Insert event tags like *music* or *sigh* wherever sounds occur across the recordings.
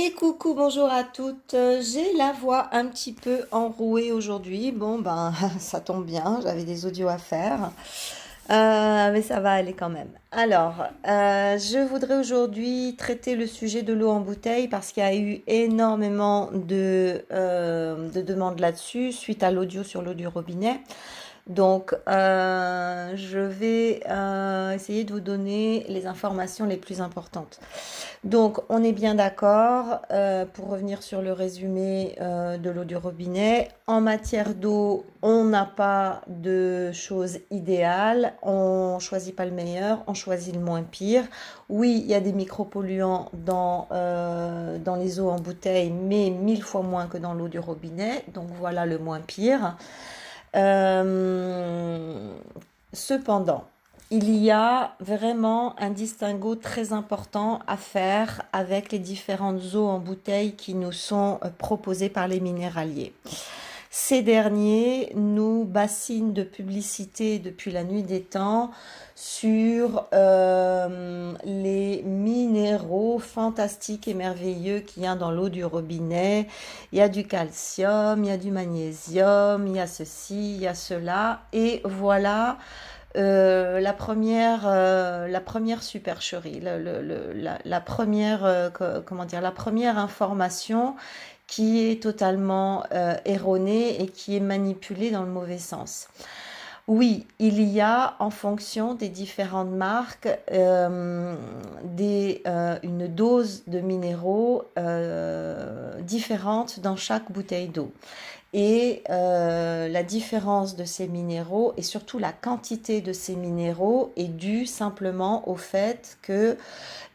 Et coucou, bonjour à toutes. J'ai la voix un petit peu enrouée aujourd'hui. Bon, ben, *laughs* ça tombe bien, j'avais des audios à faire. Euh, mais ça va aller quand même. Alors, euh, je voudrais aujourd'hui traiter le sujet de l'eau en bouteille parce qu'il y a eu énormément euh, de demandes là-dessus suite à l'audio sur l'eau du robinet. Donc, euh, je vais euh, essayer de vous donner les informations les plus importantes. Donc, on est bien d'accord, euh, pour revenir sur le résumé de l'eau du robinet, en matière d'eau, on n'a pas de choses idéales, on choisit pas le meilleur, on choisit le moins pire. Oui, il y a des micropolluants dans, dans les eaux en bouteille, mais mille fois moins que dans l'eau du robinet, donc voilà le moins pire. Euh, cependant, il y a vraiment un distinguo très important à faire avec les différentes eaux en bouteille qui nous sont euh, proposées par les minéraliers. Ces derniers nous bassinent de publicité depuis la nuit des temps sur euh, les minéraux fantastiques et merveilleux qu'il y a dans l'eau du robinet. Il y a du calcium, il y a du magnésium, il y a ceci, il y a cela. Et voilà euh, la première, euh, la première supercherie, la, première, comment dire, la première information qui est totalement erronée et qui est manipulée dans le mauvais sens. Oui, il y a en fonction des différentes marques euh, euh, une dose de minéraux euh, différente dans chaque bouteille d'eau. Et la différence de ces minéraux et surtout la quantité de ces minéraux est due simplement au fait que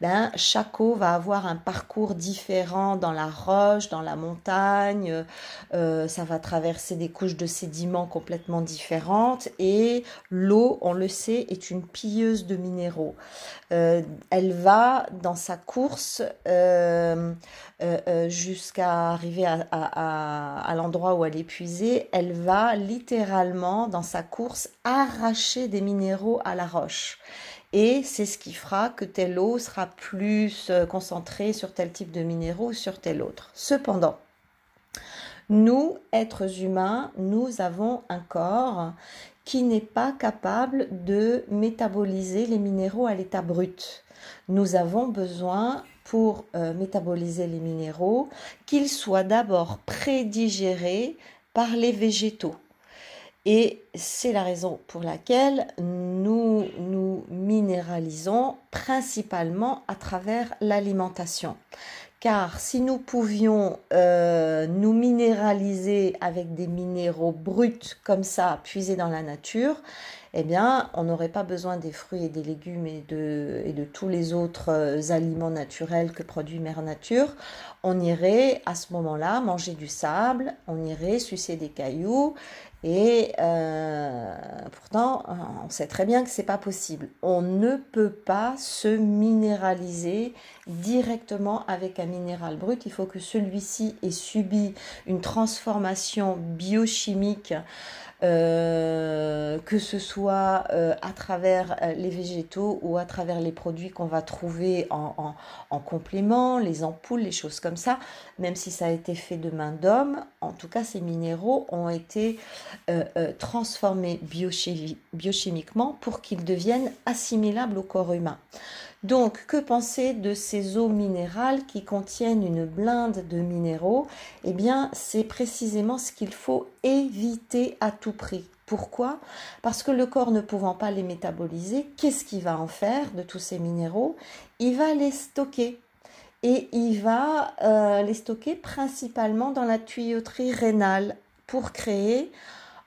ben, chaque eau va avoir un parcours différent dans la roche, dans la montagne, euh, ça va traverser des couches de sédiments complètement différentes et l'eau, on le sait, est une pilleuse de minéraux. Euh, elle va dans sa course euh, jusqu'à arriver à, à l'endroit où elle est puisée, elle va littéralement dans sa course arracher des minéraux à la roche et c'est ce qui fera que telle eau sera plus euh, concentrée sur tel type de minéraux ou sur tel autre. Cependant, nous, êtres humains, nous avons un corps qui n'est pas capable de métaboliser les minéraux à l'état brut. Nous avons besoin pour euh, métaboliser les minéraux qu'ils soient d'abord prédigérés par les végétaux. Et c'est la raison pour laquelle nous nous minéralisons principalement à travers l'alimentation. Car si nous pouvions euh, nous minéraliser avec des minéraux bruts comme ça, puisés dans la nature, eh bien, on n'aurait pas besoin des fruits et des légumes et de, tous les autres euh, aliments naturels que produit Mère Nature. On irait à ce moment-là manger du sable, on irait sucer des cailloux et euh, pourtant, on sait très bien que c'est pas possible. On ne peut pas se minéraliser directement avec un minéral brut. Il faut que celui-ci ait subi une transformation biochimique euh, que ce soit euh, à travers euh, les végétaux ou à travers les produits qu'on va trouver en, en, complément, les ampoules, les choses comme ça, même si ça a été fait de main d'homme, en tout cas ces minéraux ont été transformés biochimiquement pour qu'ils deviennent assimilables au corps humain. Donc, que penser de ces eaux minérales qui contiennent une blinde de minéraux? Eh bien, c'est précisément ce qu'il faut éviter à tout prix. Pourquoi? Parce que le corps ne pouvant pas les métaboliser, qu'est-ce qu'il va en faire de tous ces minéraux? Il va les stocker. Et il va euh, les stocker principalement dans la tuyauterie rénale pour créer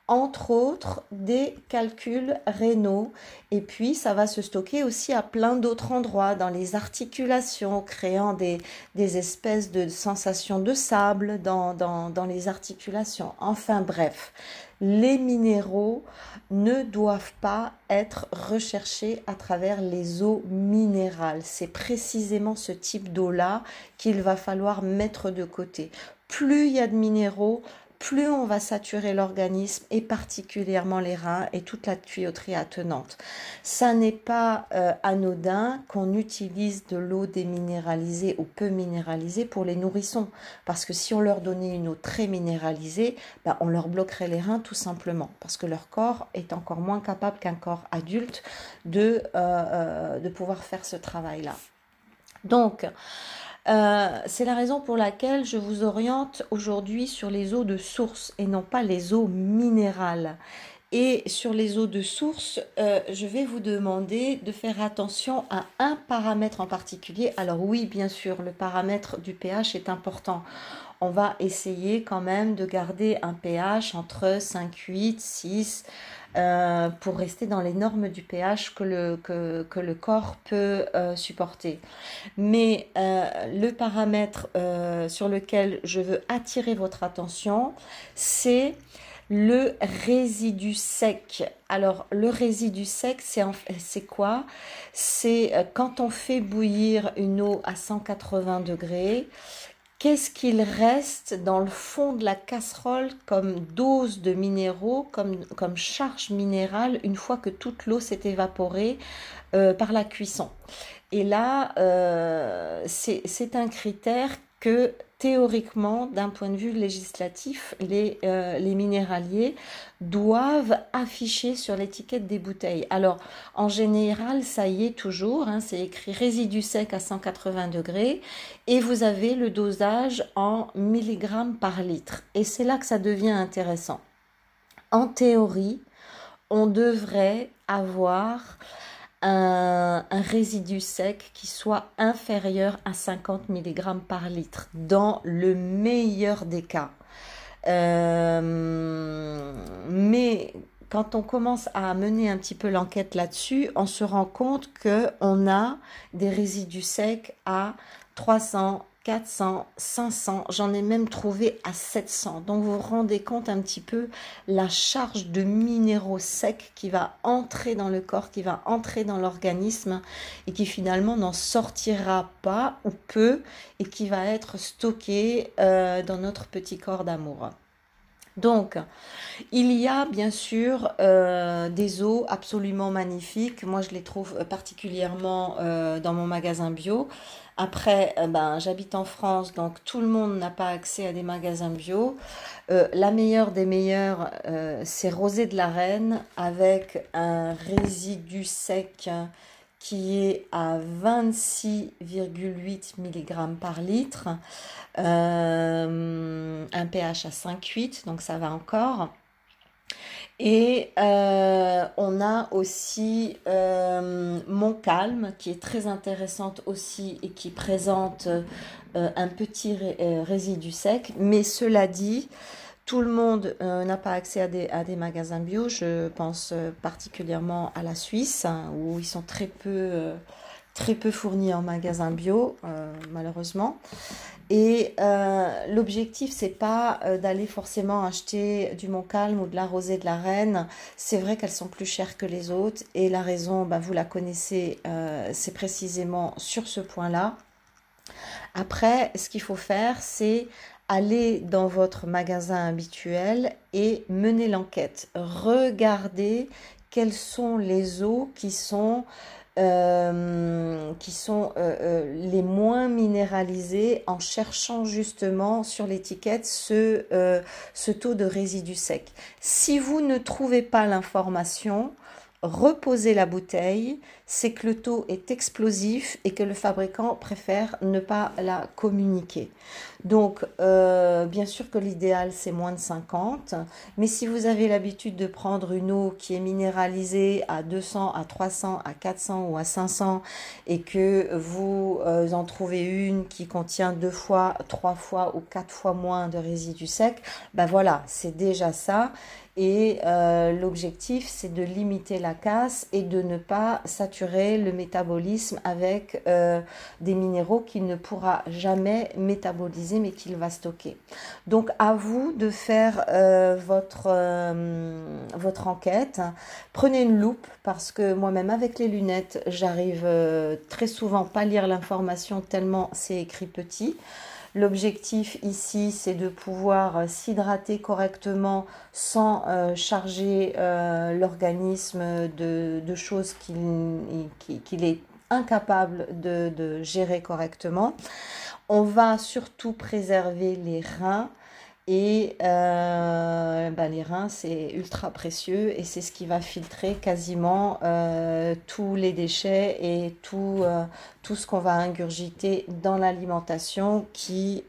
entre autres des calculs rénaux. Et puis, ça va se stocker aussi à plein d'autres endroits, dans les articulations, créant des, espèces de sensations de sable dans, dans, dans les articulations. Enfin bref, les minéraux ne doivent pas être recherchés à travers les eaux minérales. C'est précisément ce type d'eau-là qu'il va falloir mettre de côté. Plus il y a de minéraux, plus on va saturer l'organisme et particulièrement les reins et toute la tuyauterie attenante. Ça n'est pas euh, anodin qu'on utilise de l'eau déminéralisée ou peu minéralisée pour les nourrissons. Parce que si on leur donnait une eau très minéralisée, bah, on leur bloquerait les reins tout simplement. Parce que leur corps est encore moins capable qu'un corps adulte de, euh, euh, de pouvoir faire ce travail-là. Donc, euh, c'est la raison pour laquelle je vous oriente aujourd'hui sur les eaux de source et non pas les eaux minérales. Et sur les eaux de source, euh, je vais vous demander de faire attention à un paramètre en particulier. Alors oui, bien sûr, le paramètre du pH est important. On va essayer quand même de garder un pH entre 5, 8, 6 pour rester dans les normes du pH que le, corps peut euh, supporter. Mais euh, le paramètre sur lequel je veux attirer votre attention, c'est le résidu sec. Alors, le résidu sec, c'est quoi? C'est euh, quand on fait bouillir une eau à 180 degrés, qu'est-ce qu'il reste dans le fond de la casserole comme dose de minéraux, comme, comme charge minérale, une fois que toute l'eau s'est évaporée euh, par la cuisson? Et là, euh, c'est un critère que théoriquement, d'un point de vue législatif, les, euh, les minéraliers doivent afficher sur l'étiquette des bouteilles. Alors, en général, ça y est toujours, hein, c'est écrit résidu sec à 180 degrés et vous avez le dosage en milligrammes par litre. Et c'est là que ça devient intéressant. En théorie, on devrait avoir un, résidu sec qui soit inférieur à 50 mg par litre, dans le meilleur des cas. Euh, mais quand on commence à mener un petit peu l'enquête là-dessus, on se rend compte qu'on a des résidus secs à 300, 400, 500, j'en ai même trouvé à 700. Donc vous vous rendez compte un petit peu la charge de minéraux secs qui va entrer dans le corps, qui va entrer dans l'organisme et qui finalement n'en sortira pas ou peu et qui va être stocké euh, dans notre petit corps d'amour. Donc, il y a bien sûr euh, des eaux absolument magnifiques. Moi, je les trouve particulièrement euh, dans mon magasin bio. Après, euh, ben, j'habite en France, donc tout le monde n'a pas accès à des magasins bio. la meilleure des meilleures, c'est Rosé de la Reine avec un résidu sec qui est à 26,8 mg par litre, euh, un pH à 5,8, donc ça va encore. Et euh, on a aussi euh, Mon Calme, qui est très intéressante aussi et qui présente un petit résidu sec. Mais cela dit, tout le monde euh, n'a pas accès à des, à des, magasins bio. Je pense euh, particulièrement à la Suisse, hein, où ils sont très peu, euh, très peu fournis en magasins bio, malheureusement. Et l'objectif, c'est pas d'aller forcément acheter du Montcalm ou de la rosée de la Reine. C'est vrai qu'elles sont plus chères que les autres. Et la raison, bah, vous la connaissez, c'est précisément sur ce point-là. Après, ce qu'il faut faire, c'est allez dans votre magasin habituel et menez l'enquête. Regardez quelles sont les eaux qui sont, euh, qui sont euh, euh, les moins minéralisées en cherchant justement sur l'étiquette ce, ce taux de résidus sec. Si vous ne trouvez pas l'information, reposez la bouteille, c'est que le taux est explosif et que le fabricant préfère ne pas la communiquer. Donc, euh, bien sûr que l'idéal, c'est moins de 50, mais si vous avez l'habitude de prendre une eau qui est minéralisée à 200, à 300, à 400 ou à 500 et que vous euh, en trouvez une qui contient deux fois, trois fois ou quatre fois moins de résidus secs, ben voilà, c'est déjà ça. Et euh, l'objectif, c'est de limiter la casse et de ne pas saturer le métabolisme avec des minéraux qu'il ne pourra jamais métaboliser, mais qu'il va stocker. Donc, à vous de faire euh, votre, votre enquête. Prenez une loupe parce que moi-même, avec les lunettes, j'arrive très souvent pas lire l'information tellement c'est écrit petit. L'objectif ici, c'est de pouvoir s'hydrater correctement sans charger l'organisme de, choses qu'il est incapable de gérer correctement. On va surtout préserver les reins et ben, les reins, c'est ultra précieux et c'est ce qui va filtrer quasiment euh, tous les déchets et tout, euh, tout ce qu'on va ingurgiter dans l'alimentation qui,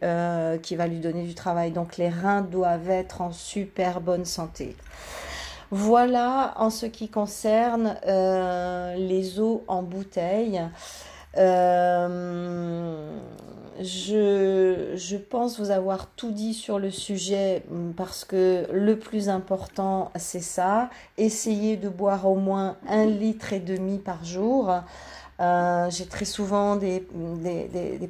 qui va lui donner du travail. Donc les reins doivent être en super bonne santé. Voilà en ce qui concerne les eaux en bouteille. Je, pense vous avoir tout dit sur le sujet mm, parce que le plus important, c'est ça. Essayez de boire au moins un litre et demi par jour. Euh, j'ai très souvent des,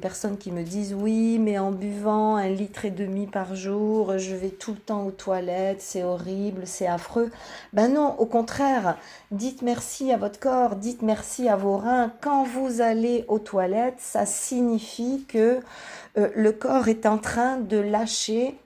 personnes qui me disent oui, mais en buvant un litre et demi par jour, je vais tout le temps aux toilettes, c'est horrible, c'est affreux. Ben non, au contraire, dites merci à votre corps, dites merci à vos reins. Quand vous allez aux toilettes, ça signifie que euh, le corps est en train de lâcher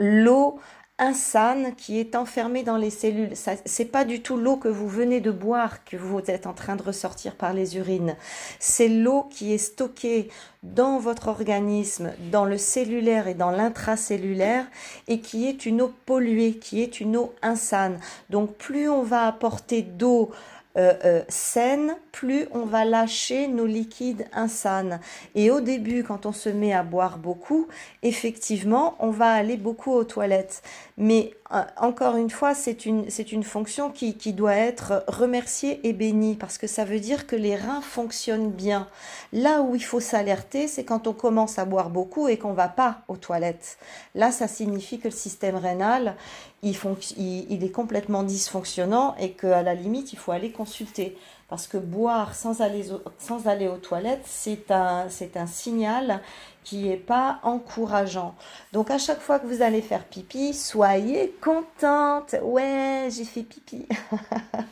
l'eau insane qui est enfermé dans les cellules. Ce c'est pas du tout l'eau que vous venez de boire que vous êtes en train de ressortir par les urines. C'est l'eau qui est stockée dans votre organisme, dans le cellulaire et dans l'intracellulaire et qui est une eau polluée, qui est une eau insane. Donc plus on va apporter d'eau euh, euh, saine, plus on va lâcher nos liquides insanes. Et au début, quand on se met à boire beaucoup, effectivement, on va aller beaucoup aux toilettes. Mais euh, encore une fois, c'est une, une fonction qui, qui doit être remerciée et bénie parce que ça veut dire que les reins fonctionnent bien. Là où il faut s'alerter, c'est quand on commence à boire beaucoup et qu'on va pas aux toilettes. Là, ça signifie que le système rénal, il, il, est complètement dysfonctionnant et qu'à la limite, il faut aller consulter. Parce que boire sans aller, sans aller aux toilettes, c'est un, c'est un signal qui n'est pas encourageant. Donc à chaque fois que vous allez faire pipi, soyez contente. Ouais, j'ai fait pipi.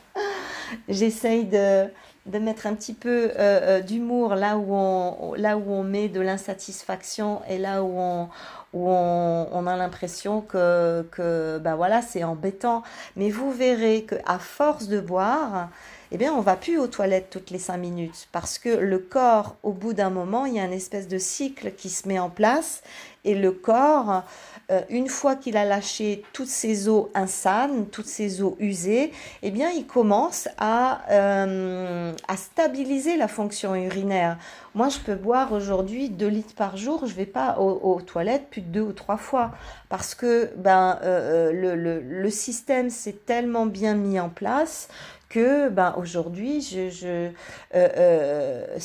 *laughs* J'essaye de, de mettre un petit peu euh, euh, d'humour là où on là où on met de l'insatisfaction et là où on où on, on a l'impression que que bah voilà c'est embêtant mais vous verrez que à force de boire eh bien, on va plus aux toilettes toutes les cinq minutes parce que le corps, au bout d'un moment, il y a une espèce de cycle qui se met en place et le corps, euh, une fois qu'il a lâché toutes ces eaux insanes, toutes ces eaux usées, eh bien, il commence à, euh, stabiliser la fonction urinaire. Moi, je peux boire aujourd'hui 2 litres par jour, je vais pas aux, toilettes plus de deux ou trois fois parce que ben, euh, le, le système s'est tellement bien mis en place que ben, aujourd'hui, euh, euh,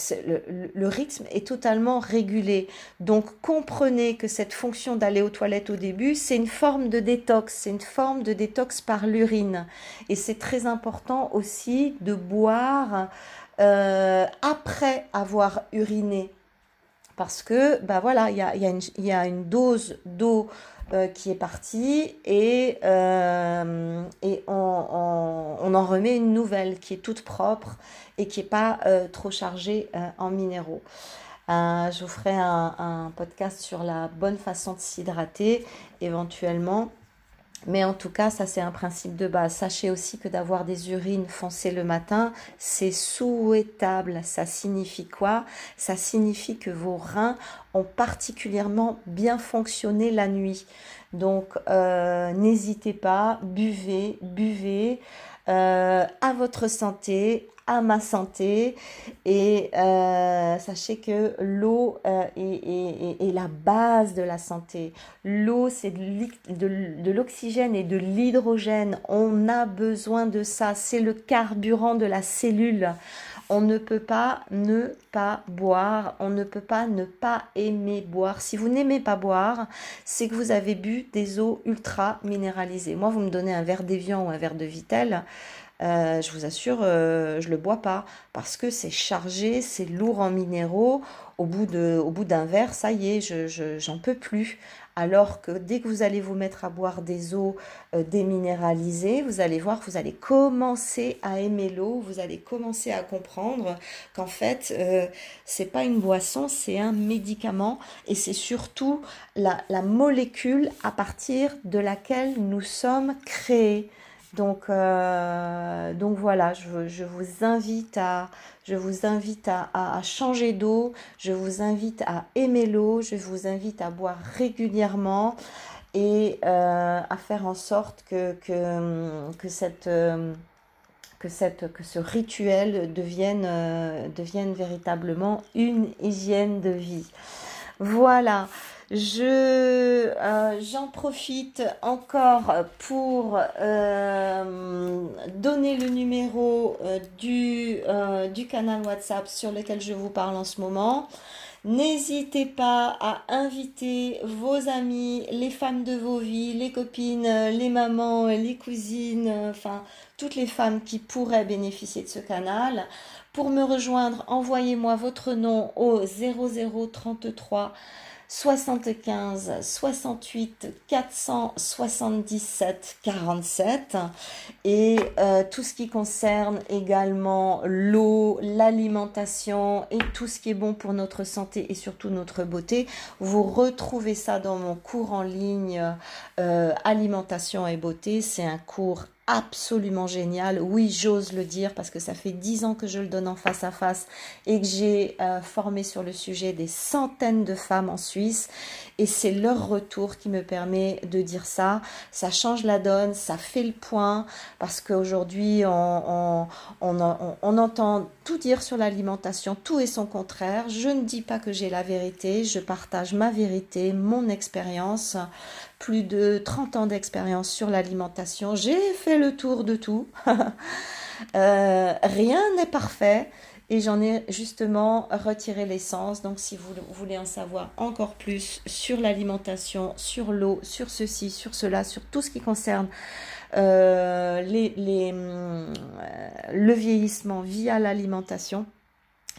le, rythme est totalement régulé. Donc comprenez que cette fonction d'aller aux toilettes au début, c'est une forme de détox, c'est une forme de détox par l'urine. Et c'est très important aussi de boire euh, après avoir uriné. Parce que, ben voilà, il y a une dose d'eau euh, qui est partie et, euh, on, en remet une nouvelle qui est toute propre et qui n'est pas euh, trop chargée en minéraux. je vous ferai un, podcast sur la bonne façon de s'hydrater éventuellement. Mais en tout cas, ça c'est un principe de base. Sachez aussi que d'avoir des urines foncées le matin, c'est souhaitable. Ça signifie quoi? Ça signifie que vos reins ont particulièrement bien fonctionné la nuit. Donc euh, n'hésitez pas, buvez, buvez. Euh, à votre santé, ma santé. Et euh, sachez que l'eau euh, est, la base de la santé. L'eau, c'est de l'oxygène et de l'hydrogène. On a besoin de ça. C'est le carburant de la cellule. On ne peut pas ne pas boire, on ne peut pas ne pas aimer boire. Si vous n'aimez pas boire, c'est que vous avez bu des eaux ultra minéralisées. Moi, vous me donnez un verre d'Evian ou un verre de Vitel, je vous assure, je le bois pas parce que c'est chargé, c'est lourd en minéraux. Au bout de, au bout d'un verre, ça y est, je, j'en peux plus. Alors que dès que vous allez vous mettre à boire des eaux euh, déminéralisées, vous allez voir vous allez commencer à aimer l'eau, vous allez commencer à comprendre qu'en fait, euh, c'est pas une boisson, c'est un médicament et c'est surtout la, molécule à partir de laquelle nous sommes créés. Donc, euh, donc voilà, je, vous invite à, je vous invite à, changer d'eau, je vous invite à aimer l'eau, je vous invite à boire régulièrement et euh, à faire en sorte que, que ce rituel devienne, euh, devienne véritablement une hygiène de vie. Voilà. Je euh, j'en profite encore pour euh, donner le numéro euh, du, du canal WhatsApp sur lequel je vous parle en ce moment. N'hésitez pas à inviter vos amis, les femmes de vos vies, les copines, les mamans, les cousines, enfin toutes les femmes qui pourraient bénéficier de ce canal. Pour me rejoindre, envoyez-moi votre nom au 0033 75 68 477 47 et euh, tout ce qui concerne également l'eau, l'alimentation et tout ce qui est bon pour notre santé et surtout notre beauté. Vous retrouvez ça dans mon cours en ligne euh, alimentation et beauté. C'est un cours absolument génial. Oui, j'ose le dire parce que ça fait dix ans que je le donne en face à face et que j'ai euh, formé sur le sujet des centaines de femmes en Suisse. Et c'est leur retour qui me permet de dire ça. Ça change la donne, ça fait le point parce qu'aujourd'hui, on, on, entend tout dire sur l'alimentation, tout est son contraire. Je ne dis pas que j'ai la vérité, je partage ma vérité, mon expérience plus de 30 ans d'expérience sur l'alimentation. J'ai fait le tour de tout. *laughs* Euh, rien n'est parfait et j'en ai justement retiré l'essence. Donc si vous voulez en savoir encore plus sur l'alimentation, sur l'eau, sur ceci, sur cela, sur tout ce qui concerne euh, les, euh, le vieillissement via l'alimentation,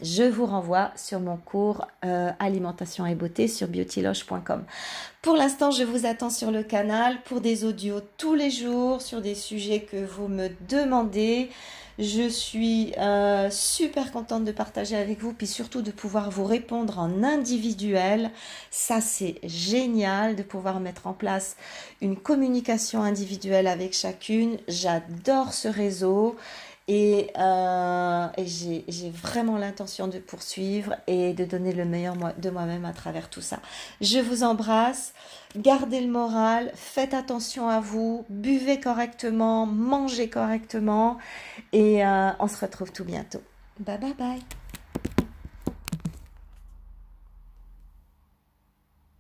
je vous renvoie sur mon cours euh, alimentation et beauté sur beautyloche.com. Pour l'instant, je vous attends sur le canal pour des audios tous les jours sur des sujets que vous me demandez. Je suis euh, super contente de partager avec vous, puis surtout de pouvoir vous répondre en individuel. Ça, c'est génial de pouvoir mettre en place une communication individuelle avec chacune. J'adore ce réseau. Et, euh, j'ai vraiment l'intention de poursuivre et de donner le meilleur de moi-même à travers tout ça. Je vous embrasse, gardez le moral, faites attention à vous, buvez correctement, mangez correctement. Et euh, on se retrouve tout bientôt. Bye bye bye